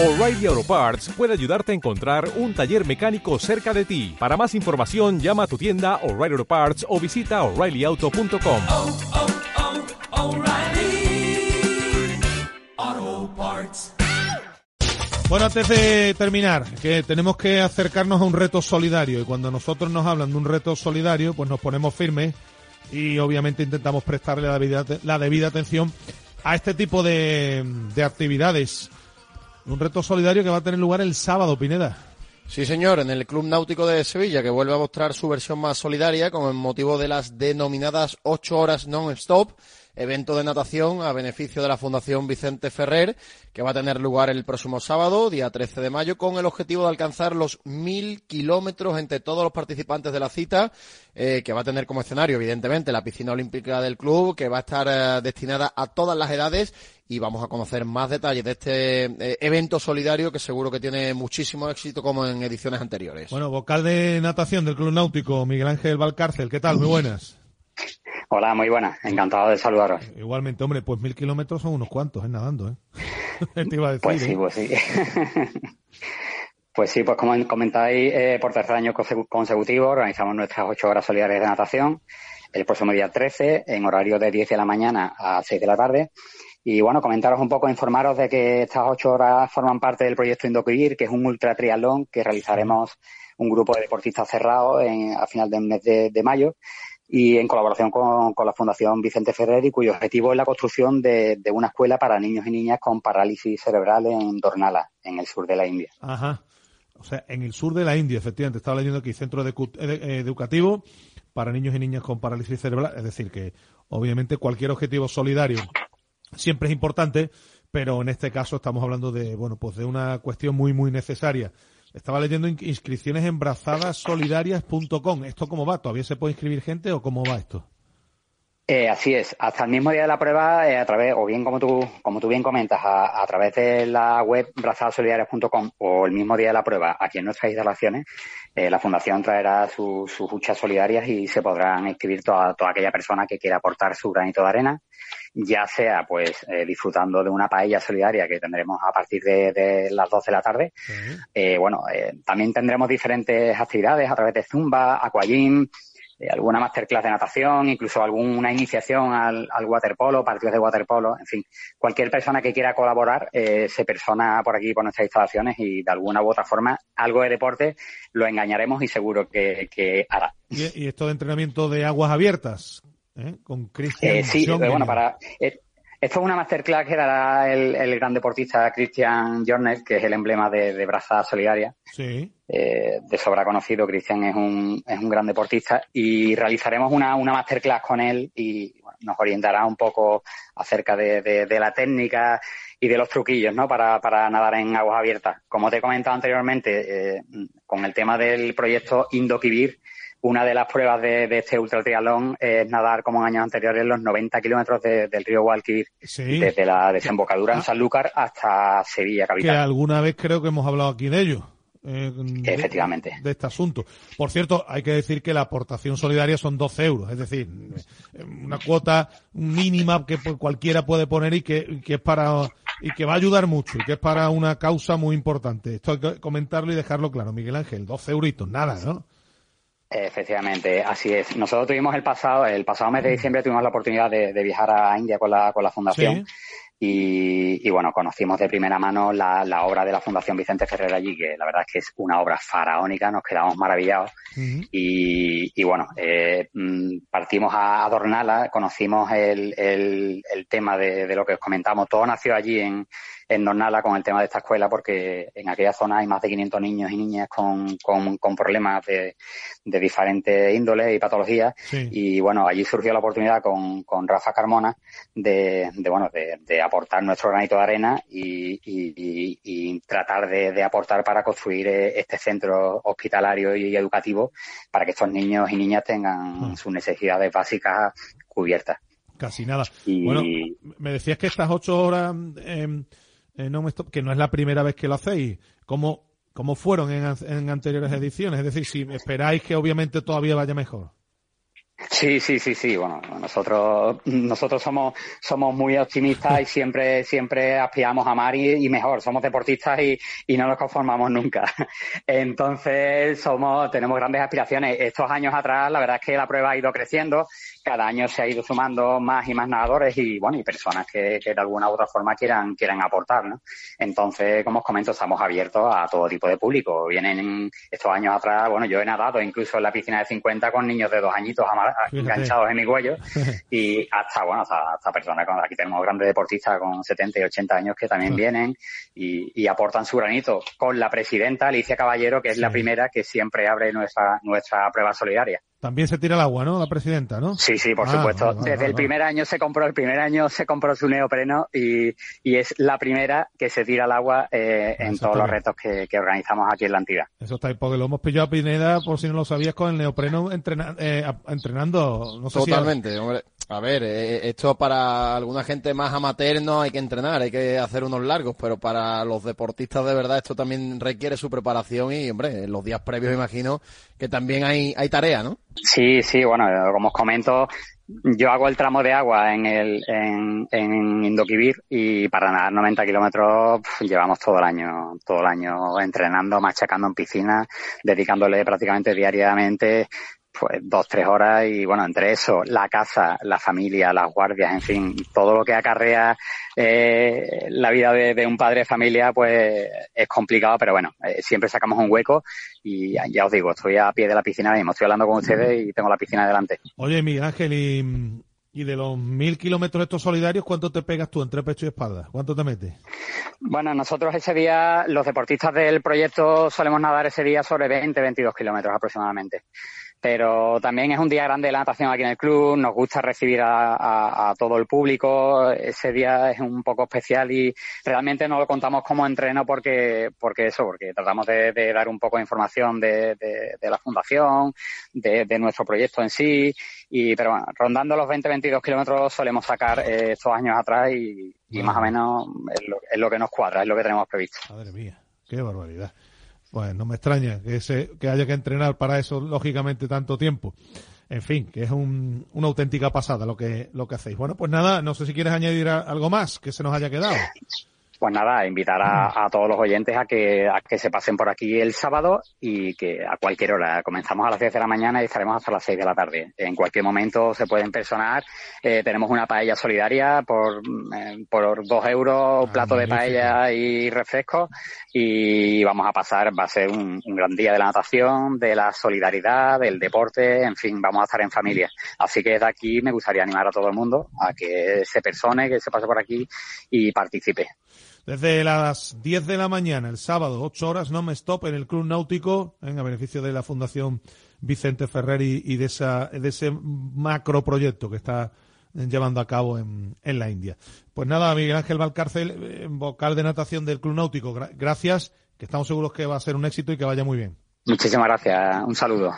O'Reilly Auto Parts puede ayudarte a encontrar un taller mecánico cerca de ti. Para más información, llama a tu tienda O'Reilly Auto Parts o visita oreillyauto.com. oh, oh, O'Reilly Auto Parts. Bueno, antes de terminar, que tenemos que acercarnos a un reto solidario y cuando nosotros nos hablan de un reto solidario, pues nos ponemos firmes y obviamente intentamos prestarle la debida, la debida atención a este tipo de, de actividades. Un reto solidario que va a tener lugar el sábado, Pineda. Sí, señor, en el Club Náutico de Sevilla, que vuelve a mostrar su versión más solidaria con el motivo de las denominadas ocho horas non-stop, evento de natación a beneficio de la Fundación Vicente Ferrer, que va a tener lugar el próximo sábado, día 13 de mayo, con el objetivo de alcanzar los mil kilómetros entre todos los participantes de la cita, eh, que va a tener como escenario, evidentemente, la piscina olímpica del club, que va a estar eh, destinada a todas las edades y vamos a conocer más detalles de este eh, evento solidario que seguro que tiene muchísimo éxito como en ediciones anteriores. Bueno, vocal de natación del Club Náutico, Miguel Ángel Valcárcel. ¿Qué tal? Muy buenas. Hola, muy buenas. Encantado de saludaros. Igualmente, hombre, pues mil kilómetros son unos cuantos, ¿eh? Nadando, ¿eh? Te iba a decir, Pues sí, ¿eh? pues sí. Pues sí, pues como comentáis, eh, por tercer año conse- consecutivo organizamos nuestras ocho horas solidarias de natación el próximo día 13 en horario de 10 de la mañana a 6 de la tarde. Y bueno, comentaros un poco, informaros de que estas ocho horas forman parte del proyecto Indocuir, que es un ultra triatlón que realizaremos un grupo de deportistas cerrados en, a final del mes de, mayo y en colaboración con, la Fundación Vicente Ferrer y cuyo objetivo es la construcción de, una escuela para niños y niñas con parálisis cerebral en Dornala, en el sur de la India. O sea, en el sur de la India, efectivamente. Estaba leyendo aquí centro edu- ed- eh, educativo para niños y niñas con parálisis cerebral. Es decir, que obviamente cualquier objetivo solidario siempre es importante, pero en este caso estamos hablando de, bueno, pues de una cuestión muy, muy necesaria. Estaba leyendo in- inscripciones en brazadasolidarias.com. ¿Esto cómo va? ¿Todavía se puede inscribir gente o cómo va esto? Eh, así es, hasta el mismo día de la prueba, eh, a través, o bien como tú, como tú bien comentas, a, a través de la web brazadasolidarias.com o el mismo día de la prueba, aquí en nuestras instalaciones, eh, la Fundación traerá su- sus huchas solidarias y se podrán inscribir toda, toda aquella persona que quiera aportar su granito de arena, ya sea pues eh, disfrutando de una paella solidaria que tendremos a partir de, de las 12 de la tarde, eh, bueno, eh, también tendremos diferentes actividades a través de Zumba, Aquagym, eh, alguna masterclass de natación, incluso alguna iniciación al, al waterpolo, partidos de waterpolo, en fin, cualquier persona que quiera colaborar eh, se persona por aquí, por nuestras instalaciones y de alguna u otra forma algo de deporte lo engañaremos y seguro que, que hará. Y, y esto de entrenamiento de aguas abiertas, ¿eh? Con Cristian. Eh, sí, bueno, para... eh, esto es una masterclass que dará el, el gran deportista Christian Jornet, que es el emblema de, de Brazada Solidaria. Sí. Eh, de sobra conocido, Cristian es un, es un gran deportista y realizaremos una, una masterclass con él y bueno, nos orientará un poco acerca de, de- de la técnica y de los truquillos, ¿no? Para, para nadar en aguas abiertas. Como te he comentado anteriormente, eh, con el tema del proyecto Indokibir, una de las pruebas de, de este ultra triatlón es nadar como en años anteriores los 90 kilómetros de- del río Guadalquivir, Sí. desde la desembocadura en Sanlúcar hasta Sevilla que capital. alguna vez creo que hemos hablado aquí de ello. Eh, Efectivamente. De, este asunto. Por cierto, hay que decir que la aportación solidaria son 12 euros, es decir, eh, una cuota mínima que pues, cualquiera puede poner y que, que es para y que va a ayudar mucho y que es para una causa muy importante. Esto hay que comentarlo y dejarlo claro, Miguel Ángel, 12 euritos, nada, ¿no? Efectivamente, así es. Nosotros tuvimos el pasado, el pasado mes de diciembre tuvimos la oportunidad de, de viajar a India con la, con la fundación. Y, y, bueno, conocimos de primera mano la, la obra de la Fundación Vicente Ferrer allí, que la verdad es que es una obra faraónica, nos quedamos maravillados. Y, y bueno, eh, mm, partimos a, a Dornala, conocimos el, el, el tema de, de lo que os comentamos. Todo nació allí en, en Dornala con el tema de esta escuela, porque en aquella zona hay más de 500 niños y niñas con, con, con problemas de, de diferentes índoles y patologías. Sí. Y bueno, allí surgió la oportunidad con, con Rafa Carmona de, de bueno, de, de aportar nuestro granito de arena y, y, y- y tratar de, de aportar para construir eh, este centro hospitalario y educativo para que estos niños y niñas tengan Ah. sus necesidades básicas cubiertas. Casi nada. Y Bueno, me decías que estas ocho horas eh, eh, no me stop, que no es la primera vez que lo hacéis. ¿Cómo, cómo fueron en, en anteriores ediciones? Es decir, si esperáis que obviamente todavía vaya mejor. Sí, sí, sí, sí. Bueno, nosotros, nosotros somos, somos muy optimistas y siempre, siempre aspiramos a más y, mejor. Somos deportistas y, y, no nos conformamos nunca. Entonces, somos, tenemos grandes aspiraciones. Estos años atrás, la verdad es que la prueba ha ido creciendo cada año se ha ido sumando más y más nadadores y bueno y personas que, que, de alguna u otra forma quieran quieran aportar ¿no? entonces como os comento estamos abiertos a todo tipo de público vienen estos años atrás bueno yo he nadado incluso en la piscina de 50 con niños de dos añitos enganchados en mi cuello y hasta bueno hasta, hasta personas con, aquí tenemos grandes deportistas con 70 y 80 años que también vienen y, y, aportan su granito con la presidenta Alicia Caballero que es sí. la primera que siempre abre nuestra nuestra prueba solidaria también se tira el agua, ¿no? La presidenta, ¿no? Sí, sí, por ah, supuesto. Vale, vale, Desde vale, el primer año se compró, el primer año se compró su neopreno y, y es la primera que se tira al agua eh, en todos los retos que, que, organizamos aquí en la entidad. Eso está ahí, porque lo hemos pillado a Pineda, por si no lo sabías, con el neopreno entrena, eh, entrenando. No sé Totalmente, si hombre. A ver, eh, esto para alguna gente más amateur no hay que entrenar, hay que hacer unos largos, pero para los deportistas de verdad esto también requiere su preparación y, hombre, en los días previos imagino que también hay, hay tarea, ¿no? Sí, sí, bueno, como os comento, yo hago el tramo de agua en el en, en Indoquivir y para nadar 90 kilómetros llevamos todo el año, todo el año entrenando, machacando en piscina, dedicándole prácticamente diariamente pues dos, tres horas y bueno, entre eso, la casa, la familia, las guardias, en fin, todo lo que acarrea eh, la vida de, de, un padre de familia, pues es complicado, pero bueno, eh, siempre sacamos un hueco y ya, ya, os digo, estoy a pie de la piscina mismo, estoy hablando con ustedes y tengo la piscina delante. Oye, Miguel Ángel, y, y de los mil kilómetros estos solidarios, ¿cuánto te pegas tú entre pecho y espalda? ¿Cuánto te metes? Bueno, nosotros ese día, los deportistas del proyecto solemos nadar ese día sobre 20, 22 kilómetros aproximadamente pero también es un día grande de la natación aquí en el club, nos gusta recibir a, a, a, todo el público, ese día es un poco especial y realmente no lo contamos como entreno porque, porque eso, porque tratamos de, de dar un poco de información de, de, de la fundación, de, nuestro proyecto en sí, y pero bueno, rondando los 20-22 kilómetros solemos sacar eh, estos años atrás y, y más o menos es lo, es lo que nos cuadra, es lo que tenemos previsto. Madre mía, qué barbaridad. Pues no me extraña que, se, que haya que entrenar para eso, lógicamente, tanto tiempo. En fin, que es un, una auténtica pasada lo que, lo que hacéis. Bueno, pues nada, no sé si quieres añadir algo más que se nos haya quedado. Pues nada, invitar a, a, todos los oyentes a que, a que se pasen por aquí el sábado y que a cualquier hora. Comenzamos a las 10 de la mañana y estaremos hasta las 6 de la tarde. En cualquier momento se pueden personar. Eh, tenemos una paella solidaria por, eh, por dos euros, ah, plato de paella y refresco. Y vamos a pasar, va a ser un, un, gran día de la natación, de la solidaridad, del deporte, en fin, vamos a estar en familia. Así que desde aquí me gustaría animar a todo el mundo a que se persone, que se pase por aquí y participe. Desde las 10 de la mañana, el sábado, 8 horas, no me stop en el Club Náutico, en a beneficio de la Fundación Vicente Ferrer y, de, esa, de ese macro proyecto que está llevando a cabo en, en, la India. Pues nada, Miguel Ángel Valcárcel, vocal de natación del Club Náutico, gracias, que estamos seguros que va a ser un éxito y que vaya muy bien. Muchísimas gracias, un saludo.